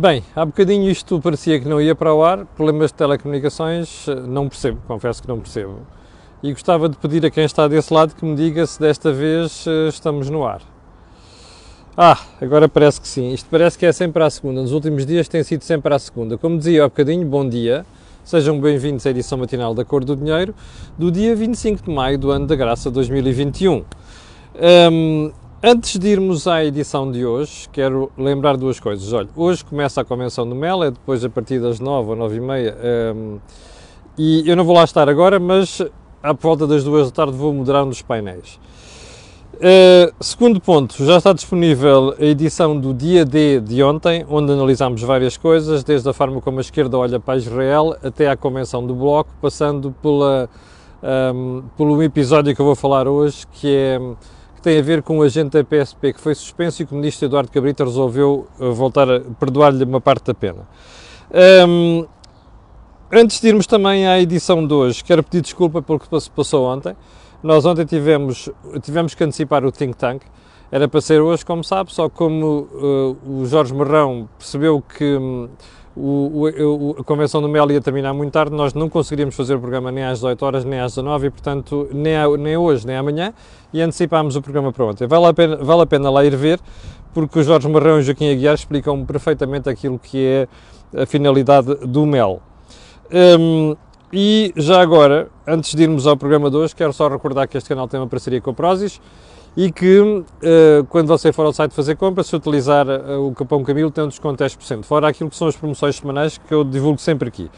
Bem, há bocadinho isto parecia que não ia para o ar, problemas de telecomunicações, não percebo, confesso que não percebo. E gostava de pedir a quem está desse lado que me diga se desta vez eh, estamos no ar. Ah, agora parece que sim. Isto parece que é sempre à segunda. Nos últimos dias tem sido sempre à segunda. Como dizia há bocadinho, bom dia. Sejam bem-vindos à edição matinal da Cor do Dinheiro do dia 25 de maio do ano da graça 2021. Um, Antes de irmos à edição de hoje, quero lembrar duas coisas. Olha, hoje começa a Convenção do Mel, é depois a partir das 9 ou 9 e meia, um, e eu não vou lá estar agora, mas à volta das duas da tarde vou moderar um dos painéis. Uh, segundo ponto, já está disponível a edição do dia D de ontem, onde analisámos várias coisas, desde a forma como a esquerda olha para Israel até à convenção do Bloco, passando pela, um, pelo episódio que eu vou falar hoje, que é que tem a ver com o agente da PSP que foi suspenso e que o ministro Eduardo Cabrita resolveu eh, voltar a perdoar-lhe uma parte da pena. Um, antes de irmos também à edição de hoje, quero pedir desculpa pelo que se passou ontem. Nós ontem tivemos, tivemos que antecipar o Think Tank, era para ser hoje, como sabe, só como uh, o Jorge Marrão percebeu que um, o, o, a convenção do MEL ia terminar muito tarde, nós não conseguiríamos fazer o programa nem às 18 horas nem às 19 e, portanto, nem, a, nem hoje nem amanhã e antecipámos o programa para ontem. Vale a pena, vale a pena lá ir ver, porque o Jorge Marrão e o Joaquim Aguiar explicam perfeitamente aquilo que é a finalidade do MEL. Um, e já agora, antes de irmos ao programa de hoje, quero só recordar que este canal tem uma parceria com a Prozis e que uh, quando você for ao site fazer compras, se utilizar uh, o cupom Camilo, tem um desconto de 10%, fora aquilo que são as promoções semanais que eu divulgo sempre aqui.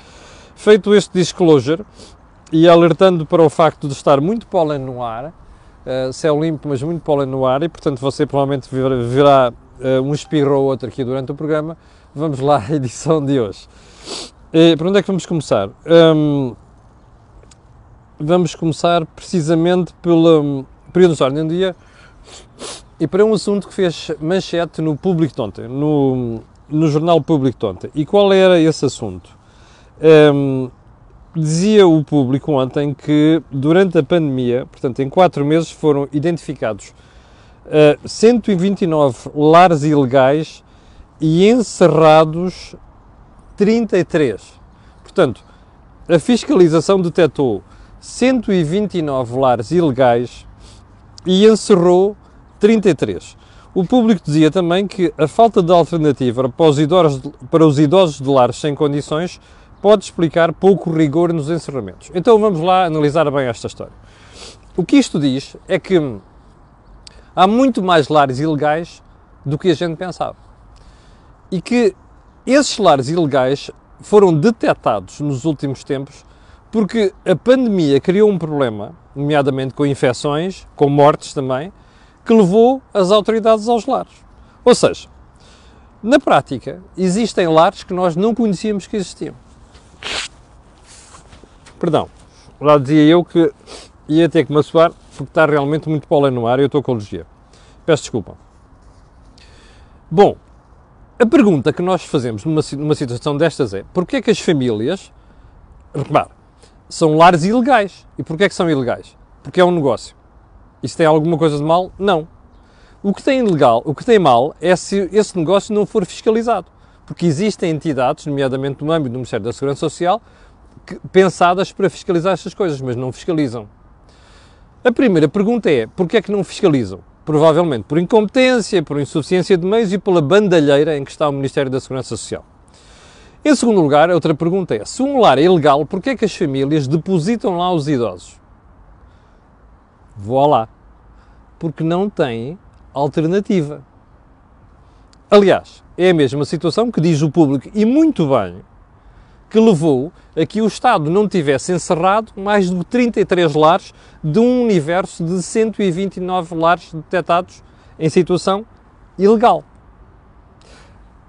Feito este disclosure e alertando para o facto de estar muito pólen no ar, uh, céu limpo, mas muito pólen no ar, e portanto você provavelmente verá um espirro ou outro aqui durante o programa, vamos lá à edição de hoje. E, por onde é que vamos começar? Um, vamos começar precisamente pelo período de ordem do dia e para um assunto que fez manchete no público de ontem, no, no jornal público de ontem. E qual era esse assunto? Um, dizia o público ontem que durante a pandemia, portanto em quatro meses, foram identificados uh, 129 lares ilegais e encerrados 33. Portanto, a fiscalização detectou 129 lares ilegais e encerrou 33. O público dizia também que a falta de alternativa para os idosos, para os idosos de lares sem condições pode explicar pouco rigor nos encerramentos. Então vamos lá analisar bem esta história. O que isto diz é que há muito mais lares ilegais do que a gente pensava. E que esses lares ilegais foram detectados nos últimos tempos porque a pandemia criou um problema, nomeadamente com infecções, com mortes também, que levou as autoridades aos lares. Ou seja, na prática, existem lares que nós não conhecíamos que existiam. Perdão, lá dizia eu que ia ter que me assoar porque está realmente muito pólen no ar e eu estou com alergia. Peço desculpa. Bom, a pergunta que nós fazemos numa, numa situação destas é porquê é que as famílias, repare, são lares ilegais. E porquê é que são ilegais? Porque é um negócio. Isso tem alguma coisa de mal? Não. O que tem ilegal, o que tem mal é se esse negócio não for fiscalizado. Porque existem entidades, nomeadamente no âmbito do Ministério da Segurança Social, que, pensadas para fiscalizar estas coisas, mas não fiscalizam. A primeira pergunta é, porquê é que não fiscalizam? Provavelmente por incompetência, por insuficiência de meios e pela bandalheira em que está o Ministério da Segurança Social. Em segundo lugar, a outra pergunta é: se um lar é ilegal, porquê é que as famílias depositam lá os idosos? Vou lá. Porque não têm alternativa. Aliás, é a mesma situação que diz o público, e muito bem, que levou a que o Estado não tivesse encerrado mais de 33 lares de um universo de 129 lares detectados em situação ilegal.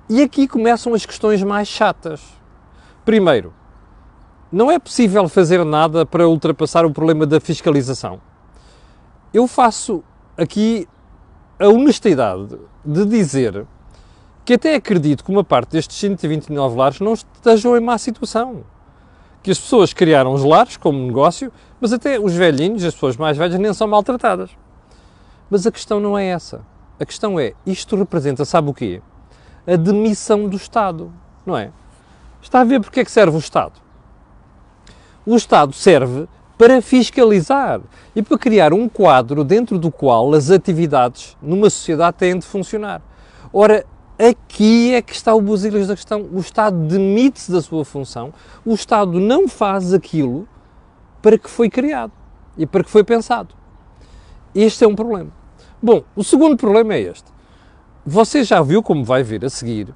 E aqui começam as questões mais chatas. Primeiro, não é possível fazer nada para ultrapassar o problema da fiscalização. Eu faço aqui a honestidade de dizer que até acredito que uma parte destes 129 lares não estejam em má situação. Que as pessoas criaram os lares como negócio, mas até os velhinhos, as pessoas mais velhas, nem são maltratadas. Mas a questão não é essa. A questão é, isto representa, sabe o quê? a demissão do Estado, não é? Está a ver porque é que serve o Estado? O Estado serve para fiscalizar e para criar um quadro dentro do qual as atividades numa sociedade têm de funcionar. Ora, aqui é que está o busilis da questão. O Estado demite-se da sua função, o Estado não faz aquilo para que foi criado e para que foi pensado. Este é um problema. Bom, o segundo problema é este. Você já viu como vai vir a seguir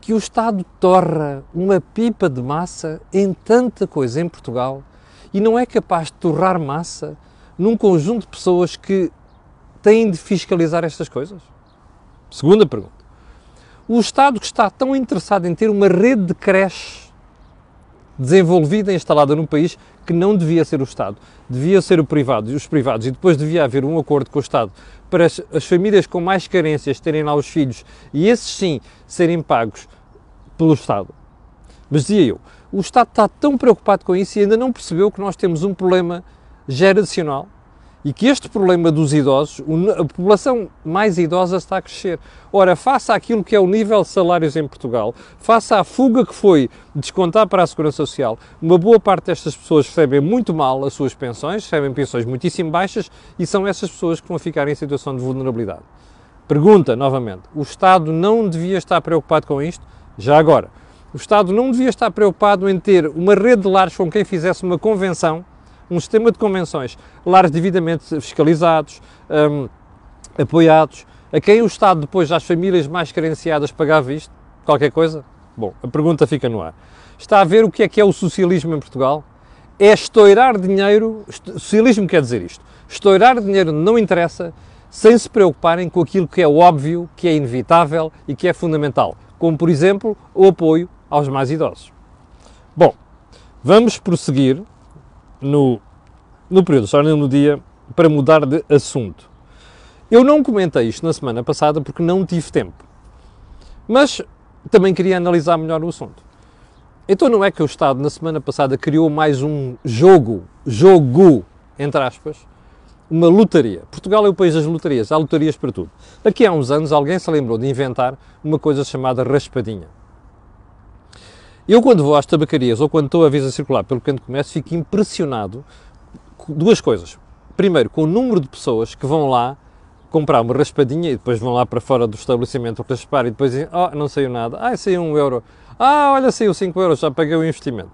que o Estado torra uma pipa de massa em tanta coisa em Portugal e não é capaz de torrar massa num conjunto de pessoas que têm de fiscalizar estas coisas? Segunda pergunta. O Estado que está tão interessado em ter uma rede de creches desenvolvida e instalada no país que não devia ser o Estado, devia ser o privado, os privados e depois devia haver um acordo com o Estado para as, as famílias com mais carências terem lá os filhos e esses sim serem pagos pelo Estado. Mas dizia eu, o Estado está tão preocupado com isso e ainda não percebeu que nós temos um problema geracional e que este problema dos idosos, a população mais idosa está a crescer. Ora, faça aquilo que é o nível de salários em Portugal, faça a fuga que foi descontar para a Segurança Social, uma boa parte destas pessoas recebem muito mal as suas pensões, recebem pensões muitíssimo baixas e são essas pessoas que vão ficar em situação de vulnerabilidade. Pergunta, novamente, o Estado não devia estar preocupado com isto? Já agora, o Estado não devia estar preocupado em ter uma rede de lares com quem fizesse uma convenção um sistema de convenções, lares devidamente fiscalizados, um, apoiados, a quem o Estado depois, às famílias mais carenciadas, pagava isto? Qualquer coisa? Bom, a pergunta fica no ar. Está a ver o que é que é o socialismo em Portugal? É estourar dinheiro, socialismo quer dizer isto, estourar dinheiro não interessa, sem se preocuparem com aquilo que é óbvio, que é inevitável e que é fundamental, como por exemplo o apoio aos mais idosos. Bom, vamos prosseguir no, no período Jornal no Dia para mudar de assunto. Eu não comentei isto na semana passada porque não tive tempo, mas também queria analisar melhor o assunto. Então não é que o Estado na semana passada criou mais um jogo, jogo, entre aspas, uma lotaria. Portugal é o país das lotarias, há lotarias para tudo. Aqui há uns anos alguém se lembrou de inventar uma coisa chamada raspadinha. Eu, quando vou às tabacarias ou quando estou a visa circular pelo pequeno comércio, fico impressionado com duas coisas. Primeiro, com o número de pessoas que vão lá comprar uma raspadinha e depois vão lá para fora do estabelecimento raspar e depois dizem, oh, não saiu nada, ah, saiu um euro, ah, olha, saiu 5 euros, já paguei o investimento.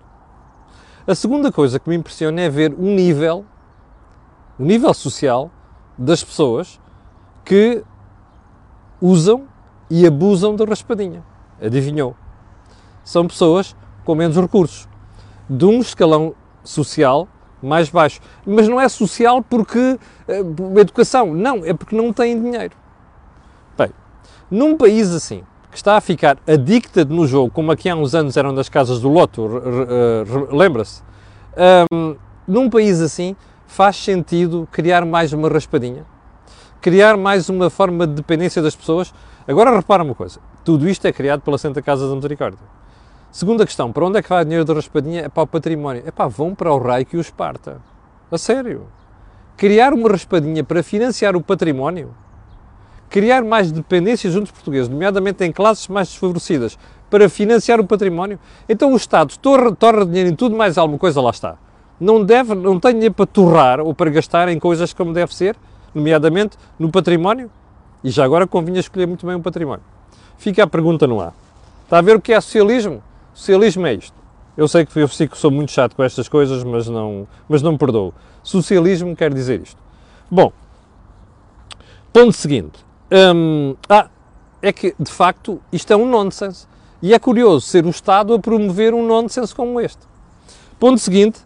A segunda coisa que me impressiona é ver o nível, o nível social das pessoas que usam e abusam da raspadinha. Adivinhou? São pessoas com menos recursos, de um escalão social mais baixo. Mas não é social porque uh, educação, não, é porque não têm dinheiro. Bem, num país assim, que está a ficar addicted no jogo, como aqui há uns anos eram das casas do Loto, lembra-se? Um, num país assim, faz sentido criar mais uma raspadinha, criar mais uma forma de dependência das pessoas. Agora repara uma coisa: tudo isto é criado pela Santa Casa da Misericórdia. Segunda questão, para onde é que vai o dinheiro da raspadinha? É para o património. É pá, vão para o raio que os parta. A sério. Criar uma raspadinha para financiar o património? Criar mais dependência junto aos portugueses, nomeadamente em classes mais desfavorecidas, para financiar o património? Então o Estado torra dinheiro em tudo mais alguma coisa, lá está. Não, deve, não tem dinheiro para torrar ou para gastar em coisas como deve ser, nomeadamente no património? E já agora convinha escolher muito bem o património. Fica a pergunta no ar. Está a ver o que é socialismo? Socialismo é isto. Eu sei que eu sou muito chato com estas coisas, mas não, mas não me perdoo. Socialismo quer dizer isto. Bom, ponto seguinte. Hum, ah, é que, de facto, isto é um nonsense. E é curioso ser o Estado a promover um nonsense como este. Ponto seguinte.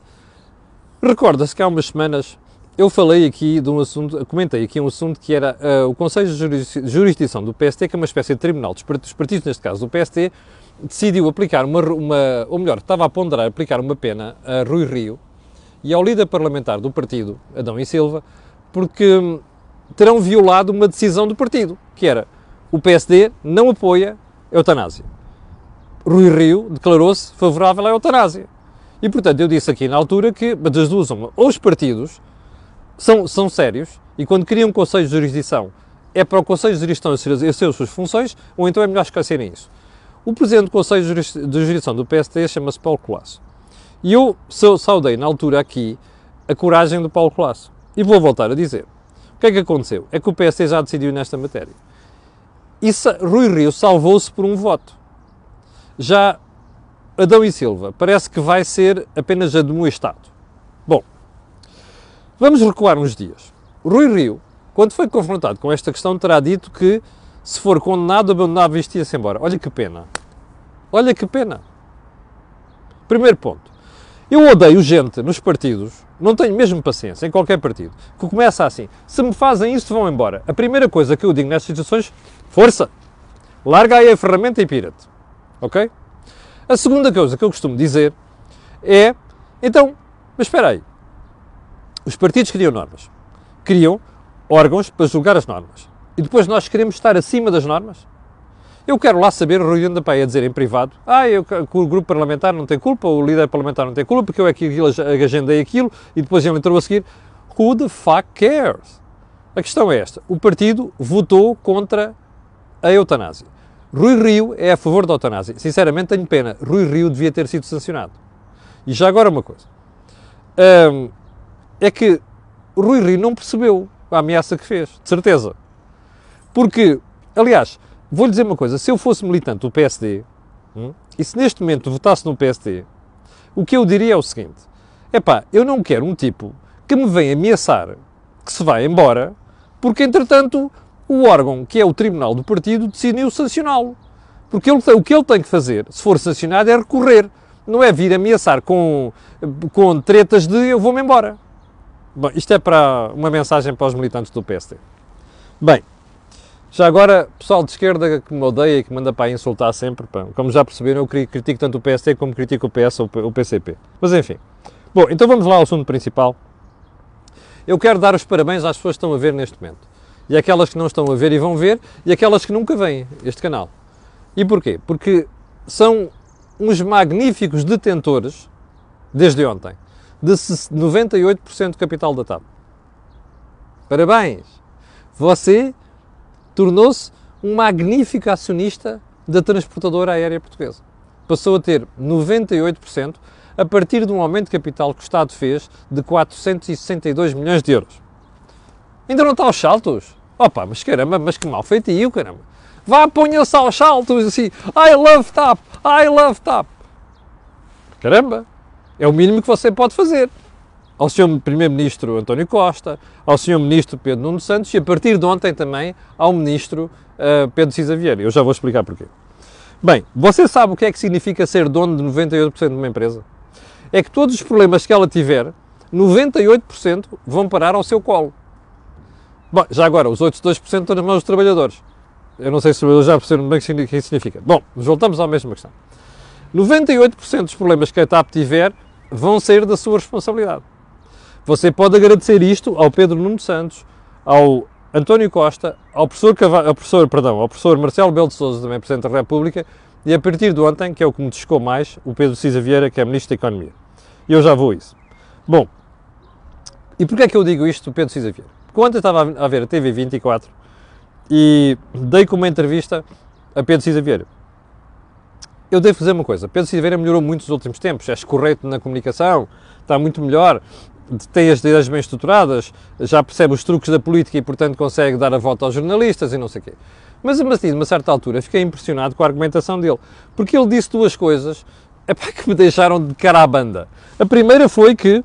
Recorda-se que há umas semanas eu falei aqui de um assunto, comentei aqui um assunto que era uh, o Conselho de Jurisdição do PST, que é uma espécie de tribunal dos partidos, neste caso do PST, decidiu aplicar uma, uma, ou melhor, estava a ponderar aplicar uma pena a Rui Rio e ao líder parlamentar do partido, Adão e Silva, porque hum, terão violado uma decisão do partido, que era o PSD não apoia a eutanásia. Rui Rio declarou-se favorável à eutanásia. E, portanto, eu disse aqui na altura que, das duas, uma, ou os partidos são, são sérios e quando criam um conselho de jurisdição é para o Conselho de Gestão exercer as suas funções, ou então é melhor esquecerem isso. O Presidente do Conselho de Gestão do PST chama-se Paulo Colasso. E eu saudei na altura aqui a coragem do Paulo Colasso. E vou voltar a dizer. O que é que aconteceu? É que o PST já decidiu nesta matéria. E Rui Rio salvou-se por um voto. Já Adão e Silva parece que vai ser apenas admoestado. Vamos recuar uns dias. Rui Rio, quando foi confrontado com esta questão, terá dito que se for condenado, abandonava e ia-se embora. Olha que pena. Olha que pena. Primeiro ponto. Eu odeio gente nos partidos, não tenho mesmo paciência em qualquer partido, que começa assim: se me fazem isso, vão embora. A primeira coisa que eu digo nestas situações, força! Larga aí a ferramenta e pira-te. Ok? A segunda coisa que eu costumo dizer é: então, mas espera aí. Os partidos criam normas. Criam órgãos para julgar as normas. E depois nós queremos estar acima das normas? Eu quero lá saber Rui da Pai a dizer em privado, ah, eu, o grupo parlamentar não tem culpa, o líder parlamentar não tem culpa, porque eu é que agendei aquilo e depois ele entrou a seguir. Who the fuck cares? A questão é esta. O partido votou contra a eutanásia. Rui Rio é a favor da eutanásia. Sinceramente tenho pena. Rui Rio devia ter sido sancionado. E já agora uma coisa. Hum, é que Rui Rio não percebeu a ameaça que fez. De certeza. Porque, aliás, Vou-lhe dizer uma coisa: se eu fosse militante do PSD hum, e se neste momento votasse no PSD, o que eu diria é o seguinte: é pá, eu não quero um tipo que me venha ameaçar que se vai embora, porque entretanto o órgão, que é o Tribunal do Partido, decidiu sancioná-lo. Porque ele, o que ele tem que fazer, se for sancionado, é recorrer. Não é vir ameaçar com, com tretas de eu vou-me embora. Bom, isto é para uma mensagem para os militantes do PSD. Bem, já agora, pessoal de esquerda que me odeia e que manda para insultar sempre, pá, como já perceberam, eu critico tanto o PST como critico o PS ou o PCP. Mas enfim. Bom, então vamos lá ao assunto principal. Eu quero dar os parabéns às pessoas que estão a ver neste momento. E aquelas que não estão a ver e vão ver, e aquelas que nunca veem este canal. E porquê? Porque são uns magníficos detentores, desde ontem, de 98% do capital da TAP. Parabéns! Você tornou-se um magnífico acionista da transportadora aérea portuguesa. Passou a ter 98% a partir de um aumento de capital que o Estado fez de 462 milhões de euros. Ainda não está aos saltos? Opa, mas caramba, mas que mal feitio, caramba. Vá, ponha-se aos saltos assim, I love TAP, I love TAP. Caramba, é o mínimo que você pode fazer ao Sr. Primeiro-Ministro António Costa, ao Sr. Ministro Pedro Nuno Santos e a partir de ontem também ao Ministro uh, Pedro Cisa Vieira. Eu já vou explicar porquê. Bem, você sabe o que é que significa ser dono de 98% de uma empresa? É que todos os problemas que ela tiver, 98% vão parar ao seu colo. Bom, já agora, os outros 2% estão nas mãos dos trabalhadores. Eu não sei se eu já perceberam bem o que isso significa. Bom, voltamos à mesma questão. 98% dos problemas que a TAP tiver vão sair da sua responsabilidade. Você pode agradecer isto ao Pedro Nuno Santos, ao António Costa, ao professor, ao professor, perdão, ao professor Marcelo Belo de Souza, também Presidente da República, e a partir de ontem, que é o que me descou mais, o Pedro Cisa Vieira, que é Ministro da Economia. E eu já vou a isso. Bom, e porquê é que eu digo isto do Pedro Cisa Vieira? Porque ontem estava a ver a TV 24 e dei com uma entrevista a Pedro Cisa Vieira. Eu devo fazer uma coisa, Pedro Cisa Vieira melhorou muito nos últimos tempos, é correto na comunicação, está muito melhor, tem as ideias bem estruturadas, já percebe os truques da política e, portanto, consegue dar a volta aos jornalistas e não sei o quê. Mas, partir de uma certa altura, fiquei impressionado com a argumentação dele, porque ele disse duas coisas epá, que me deixaram de cara à banda. A primeira foi que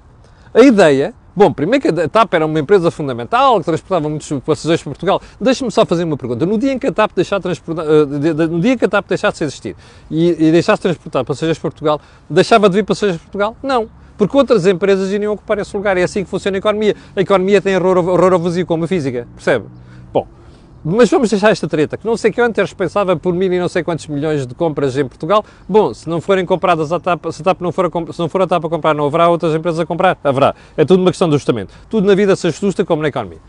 a ideia Bom, primeiro que a TAP era uma empresa fundamental que transportava muitos passageiros para Portugal. Deixe-me só fazer uma pergunta. No dia em que a TAP deixar de transportar, uh, no dia que a TAP deixasse de existir e, e deixasse de transportar passageiros para Portugal, deixava de vir passageiros para Portugal? Não porque outras empresas iriam ocupar esse lugar. É assim que funciona a economia. A economia tem horror, horror ao vazio, como a física, percebe? Bom, mas vamos deixar esta treta, que não sei que é responsável por mil e não sei quantos milhões de compras em Portugal. Bom, se não forem compradas a TAP, se a TAP não for, a, se não for a TAP a comprar, não haverá outras empresas a comprar? Haverá. É tudo uma questão de ajustamento. Tudo na vida se ajusta como na economia.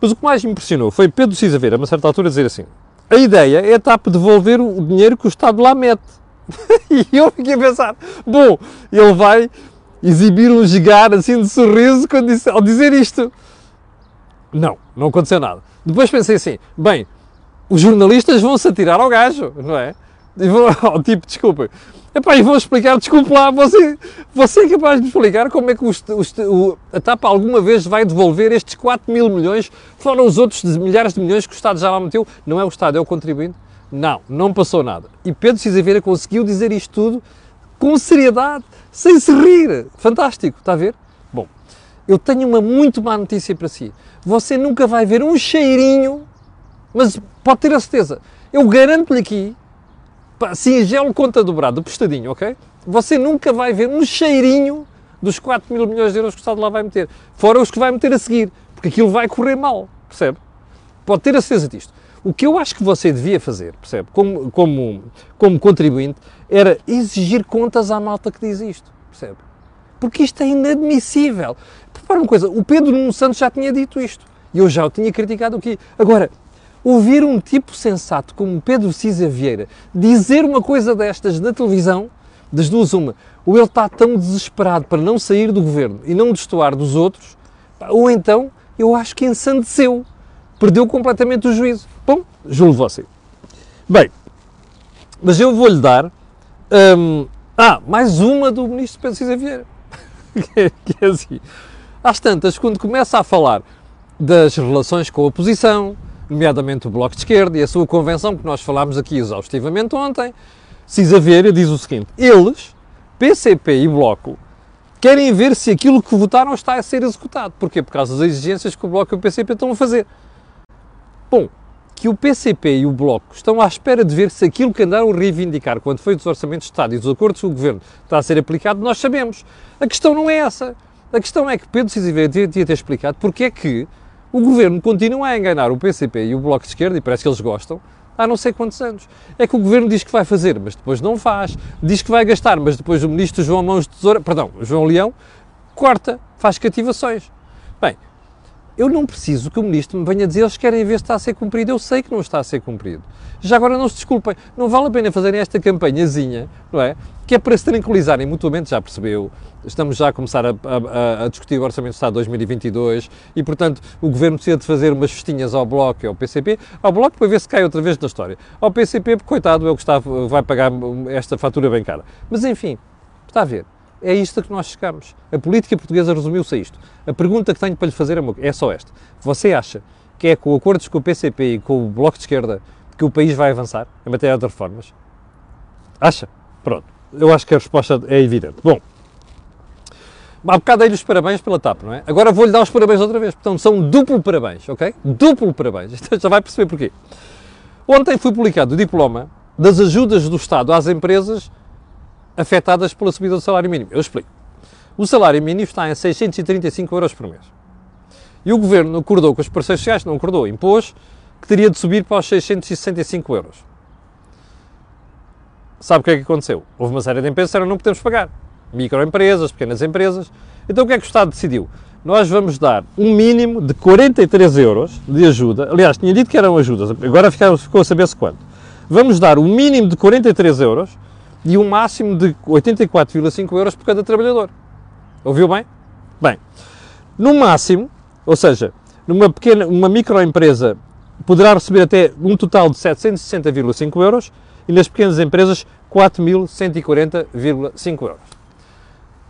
Mas o que mais me impressionou foi Pedro Cisa ver, a uma certa altura, dizer assim: a ideia é a TAP devolver o dinheiro que o Estado lá mete. e eu fiquei a pensar, bom, ele vai exibir um gigar assim de sorriso quando disse, ao dizer isto. Não, não aconteceu nada. Depois pensei assim, bem, os jornalistas vão-se atirar ao gajo, não é? E vão, ao tipo, desculpa. Epá, e vão explicar, desculpe lá, você, você é capaz de explicar como é que o, a TAP alguma vez vai devolver estes 4 mil milhões, fora os outros milhares de milhões que o Estado já lá meteu? Não é o Estado, é o contribuinte? Não, não passou nada. E Pedro Cisaveira conseguiu dizer isto tudo com seriedade, sem se rir. Fantástico, está a ver? Eu tenho uma muito má notícia para si. Você nunca vai ver um cheirinho, mas pode ter a certeza. Eu garanto-lhe aqui, singelo conta dobrada, postadinho, ok? Você nunca vai ver um cheirinho dos 4 mil milhões de euros que o Estado lá vai meter. Fora os que vai meter a seguir, porque aquilo vai correr mal, percebe? Pode ter a certeza disto. O que eu acho que você devia fazer, percebe, como, como, como contribuinte, era exigir contas à malta que diz isto, percebe? Porque isto é inadmissível. Repara uma coisa, o Pedro Nuno Santos já tinha dito isto, e eu já o tinha criticado aqui. Agora, ouvir um tipo sensato como Pedro Cisa Vieira dizer uma coisa destas na televisão, das duas uma, ou ele está tão desesperado para não sair do governo e não destoar dos outros, ou então eu acho que ensandeceu, perdeu completamente o juízo. Bom, julgo você. Bem, mas eu vou-lhe dar. Hum, ah, mais uma do ministro Pedro Cisa Vieira. que é assim. Às tantas, quando começa a falar das relações com a oposição, nomeadamente o Bloco de Esquerda e a sua convenção, que nós falámos aqui exaustivamente ontem, Cisa Vieira diz o seguinte: eles, PCP e Bloco, querem ver se aquilo que votaram está a ser executado. Porquê? Por causa das exigências que o Bloco e o PCP estão a fazer. Bom, que o PCP e o Bloco estão à espera de ver se aquilo que andaram a reivindicar quando foi dos orçamentos de Estado e dos acordos com o Governo está a ser aplicado, nós sabemos. A questão não é essa. A questão é que Pedro Cisiveira devia ter explicado porque é que o Governo continua a enganar o PCP e o Bloco de Esquerda, e parece que eles gostam, há não sei quantos anos. É que o Governo diz que vai fazer, mas depois não faz. Diz que vai gastar, mas depois o Ministro João Mãos de Tesoura, perdão, João Leão, corta, faz cativações. Eu não preciso que o ministro me venha dizer eles querem ver se está a ser cumprido. Eu sei que não está a ser cumprido. Já agora não se desculpem, não vale a pena fazerem esta campanhazinha, não é? Que é para se tranquilizarem mutuamente, já percebeu. Estamos já a começar a, a, a discutir o Orçamento de Estado 2022 e, portanto, o Governo precisa de fazer umas festinhas ao Bloco e ao PCP. Ao Bloco para ver se cai outra vez na história. Ao PCP, porque, coitado, é o está, vai pagar esta fatura bem cara. Mas, enfim, está a ver. É isto a que nós chegamos. A política portuguesa resumiu-se a isto. A pergunta que tenho para lhe fazer é, é só esta. Você acha que é com acordos com o PCP e com o Bloco de Esquerda que o país vai avançar em matéria de reformas? Acha? Pronto. Eu acho que a resposta é evidente. Bom, há bocado dei-lhe os parabéns pela TAP, não é? Agora vou-lhe dar os parabéns outra vez. Portanto, são duplo parabéns, ok? Duplo parabéns. Então já vai perceber porquê. Ontem foi publicado o diploma das ajudas do Estado às empresas afetadas pela subida do salário mínimo. Eu explico. O salário mínimo está em 635 euros por mês. E o Governo acordou com os parceiros sociais, não acordou, impôs que teria de subir para os 665 euros. Sabe o que é que aconteceu? Houve uma série de empresas que disseram não podemos pagar. Microempresas, pequenas empresas. Então o que é que o Estado decidiu? Nós vamos dar um mínimo de 43 euros de ajuda. Aliás, tinha dito que eram ajudas, agora ficou a saber-se quanto. Vamos dar um mínimo de 43 euros e um máximo de 84,5 euros por cada trabalhador. Ouviu bem? Bem, no máximo, ou seja, numa pequena, uma microempresa poderá receber até um total de 760,5 euros e nas pequenas empresas 4.140,5 euros.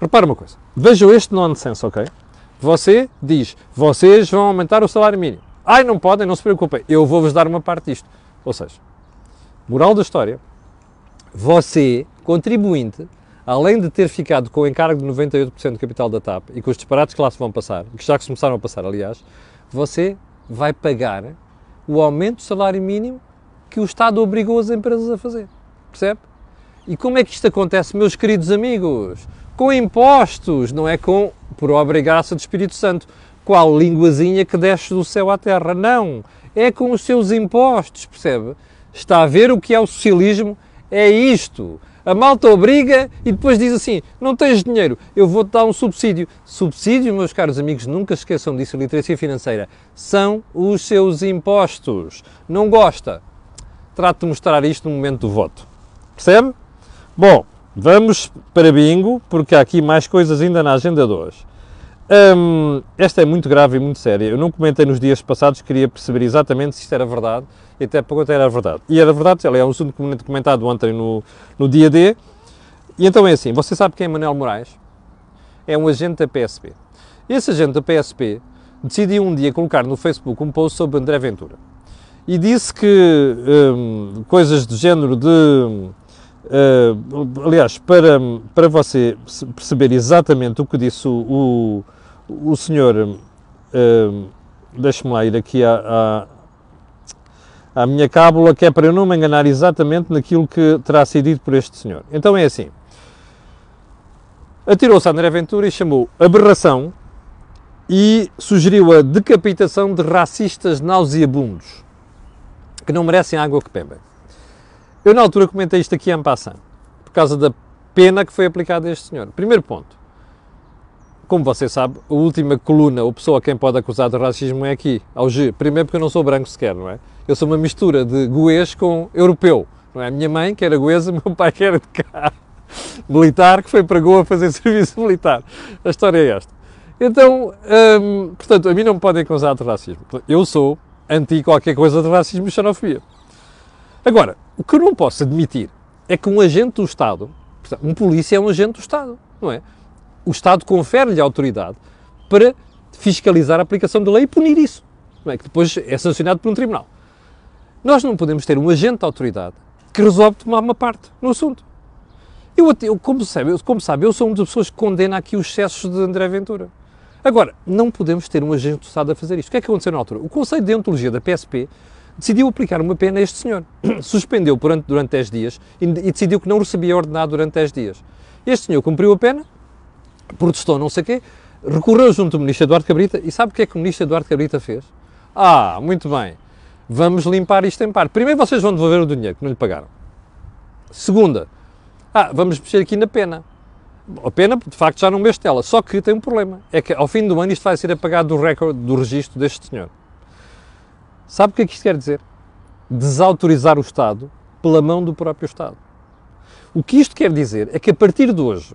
Repara uma coisa, vejam este nonsense, ok? Você diz, vocês vão aumentar o salário mínimo. Ai, não podem, não se preocupem, eu vou-vos dar uma parte disto. Ou seja, moral da história, você, contribuinte, além de ter ficado com o encargo de 98% do capital da TAP e com os disparates que lá se vão passar, que já começaram a passar, aliás, você vai pagar o aumento do salário mínimo que o Estado obrigou as empresas a fazer. Percebe? E como é que isto acontece, meus queridos amigos? Com impostos, não é com por obra e graça do Espírito Santo. Qual linguazinha que desce do céu à terra? Não. É com os seus impostos, percebe? Está a ver o que é o socialismo é isto. A malta obriga e depois diz assim: não tens dinheiro, eu vou-te dar um subsídio. Subsídio, meus caros amigos, nunca esqueçam disso, a literacia financeira, são os seus impostos. Não gosta? Trato de mostrar isto no momento do voto. Percebe? Bom, vamos para bingo, porque há aqui mais coisas ainda na agenda de hoje. Esta é muito grave e muito séria. Eu não comentei nos dias passados, queria perceber exatamente se isto era verdade e até quanto era verdade. E era verdade, é um assunto comentado ontem no, no dia D. E então é assim, você sabe quem é Manuel Moraes? É um agente da PSP. Esse agente da PSP decidiu um dia colocar no Facebook um post sobre André Ventura. E disse que coisas do género de aliás, para, para você perceber exatamente o que disse o, o, o senhor, uh, deixe-me lá ir aqui à, à, à, minha cábula, que é para eu não me enganar exatamente naquilo que terá sido dito por este senhor. Então é assim: atirou-se a André Ventura e chamou aberração e sugeriu a decapitação de racistas nauseabundos que não merecem água que bebem. Eu, na altura, comentei isto aqui em passant, por causa da pena que foi aplicada a este senhor. Primeiro ponto. Como você sabe, a última coluna, ou pessoa a quem pode acusar de racismo é aqui, ao G. Primeiro porque eu não sou branco sequer, não é? Eu sou uma mistura de goês com europeu, não é? A minha mãe, que era goesa, meu pai, que era de cá, militar, que foi para Goa fazer serviço militar. A história é esta. Então, hum, portanto, a mim não me podem acusar de racismo. Eu sou anti qualquer coisa de racismo e xenofobia. Agora, o que eu não posso admitir é que um agente do Estado, um polícia é um agente do Estado, não é? O Estado confere-lhe autoridade para fiscalizar a aplicação da lei e punir isso, é? que depois é sancionado por um tribunal. Nós não podemos ter um agente de autoridade que resolve tomar uma parte no assunto. Eu, eu, como, sabe, eu, como sabe, eu sou uma das pessoas que condena aqui os excessos de André Ventura. Agora, não podemos ter um agente do Estado a fazer isto. O que é que aconteceu na altura? O Conselho de Deontologia da PSP decidiu aplicar uma pena a este senhor. Suspendeu durante, durante 10 dias e, e, decidiu que não recebia ordenado durante 10 dias. Este senhor cumpriu a pena, protestou não sei o quê, recorreu junto ao ministro Eduardo Cabrita e sabe o que é que o ministro Eduardo Cabrita fez? Ah, muito bem, vamos limpar isto em par. Primeiro vocês vão devolver o dinheiro que não lhe pagaram. Segunda, ah, vamos mexer aqui na pena. A pena, de facto, já não mexe dela. Só que tem um problema. É que ao fim do ano isto vai ser apagado do recorde do registro deste senhor. Sabe o que é que isto quer dizer? Desautorizar o Estado pela mão do próprio Estado. O que isto quer dizer é que a partir de hoje,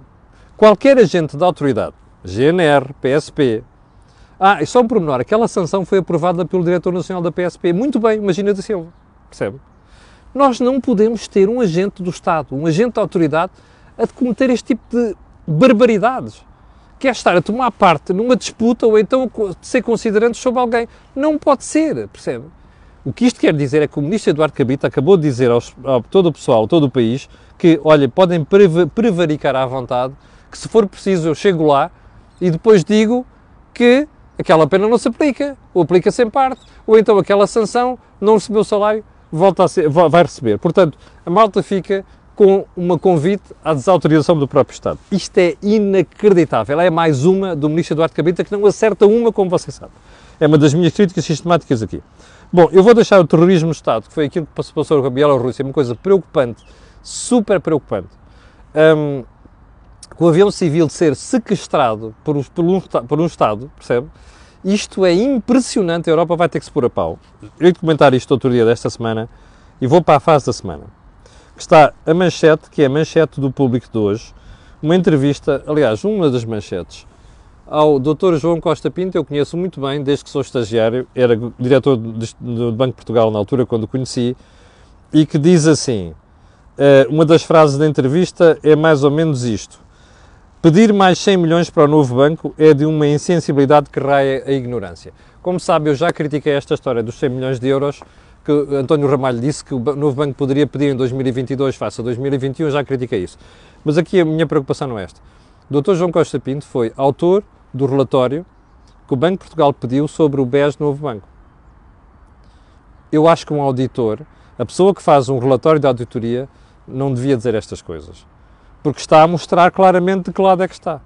qualquer agente da autoridade, GNR, PSP, ah, e só um pormenor, aquela sanção foi aprovada pelo Diretor Nacional da PSP, muito bem, imagina da Silva, percebe? Nós não podemos ter um agente do Estado, um agente da autoridade, a cometer este tipo de barbaridades quer estar a tomar parte numa disputa ou então ser considerante sobre alguém. Não pode ser, percebe? O que isto quer dizer é que o ministro Eduardo Cabita acabou de dizer a todo o pessoal, todo o país, que, olha, podem prevaricar à vontade, que se for preciso eu chego lá e depois digo que aquela pena não se aplica, ou aplica-se parte, ou então aquela sanção não recebeu o salário, volta a ser, vai receber. Portanto, a malta fica com uma convite à desautorização do próprio Estado. Isto é inacreditável. É mais uma do ministro Eduardo Cabrita que não acerta uma, como você sabe. É uma das minhas críticas sistemáticas aqui. Bom, eu vou deixar o terrorismo no Estado, que foi aquilo que passou com a Bielorrússia, uma coisa preocupante, super preocupante. Um, o avião civil ser sequestrado por, por, um, por um Estado, percebe? Isto é impressionante, a Europa vai ter que se pôr a pau. Eu ia comentar isto outro dia desta semana e vou para a fase da semana está a manchete, que é a manchete do público de hoje, uma entrevista, aliás, uma das manchetes, ao Dr. João Costa Pinto, eu conheço muito bem, desde que sou estagiário, era diretor do Banco de Portugal na altura, quando o conheci, e que diz assim, eh, uma das frases da entrevista é mais ou menos isto, pedir mais 100 milhões para o novo banco é de uma insensibilidade que raia a ignorância. Como sabe, eu já critiquei esta história dos 100 milhões de euros, que António Ramalho disse que o novo banco poderia pedir em 2022 face a 2021, já critiquei isso. Mas aqui a minha preocupação não é esta. O Dr. João Costa Pinto foi autor do relatório que o Banco de Portugal pediu sobre o BES novo banco. Eu acho que um auditor, a pessoa que faz um relatório de auditoria, não devia dizer estas coisas. Porque está a mostrar claramente de que lado é que está.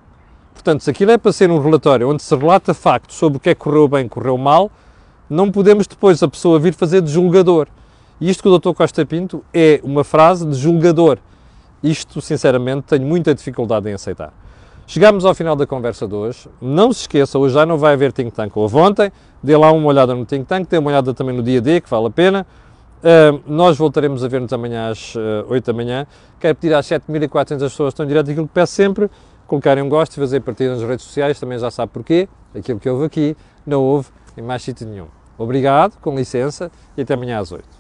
Portanto, se aquilo é para ser um relatório onde se relata factos sobre o que é que correu bem correu mal, não podemos depois a pessoa vir fazer de julgador. E isto que o Dr. Costa Pinto é uma frase de julgador. Isto, sinceramente, tenho muita dificuldade em aceitar. Chegamos ao final da conversa de hoje. Não se esqueça, hoje já não vai haver Think Tank. Houve ontem, dê lá uma olhada no Think Tank, dê uma olhada também no dia D, que vale a pena. Uh, nós voltaremos a ver-nos amanhã às uh, 8 da manhã. Quero pedir às 7.400 pessoas que estão em direto aquilo que peço sempre, colocarem um gosto e fazer partida nas redes sociais, também já sabe porquê. Aquilo que houve aqui não houve em mais sítio nenhum. Obrigado, com licença e até amanhã às 8.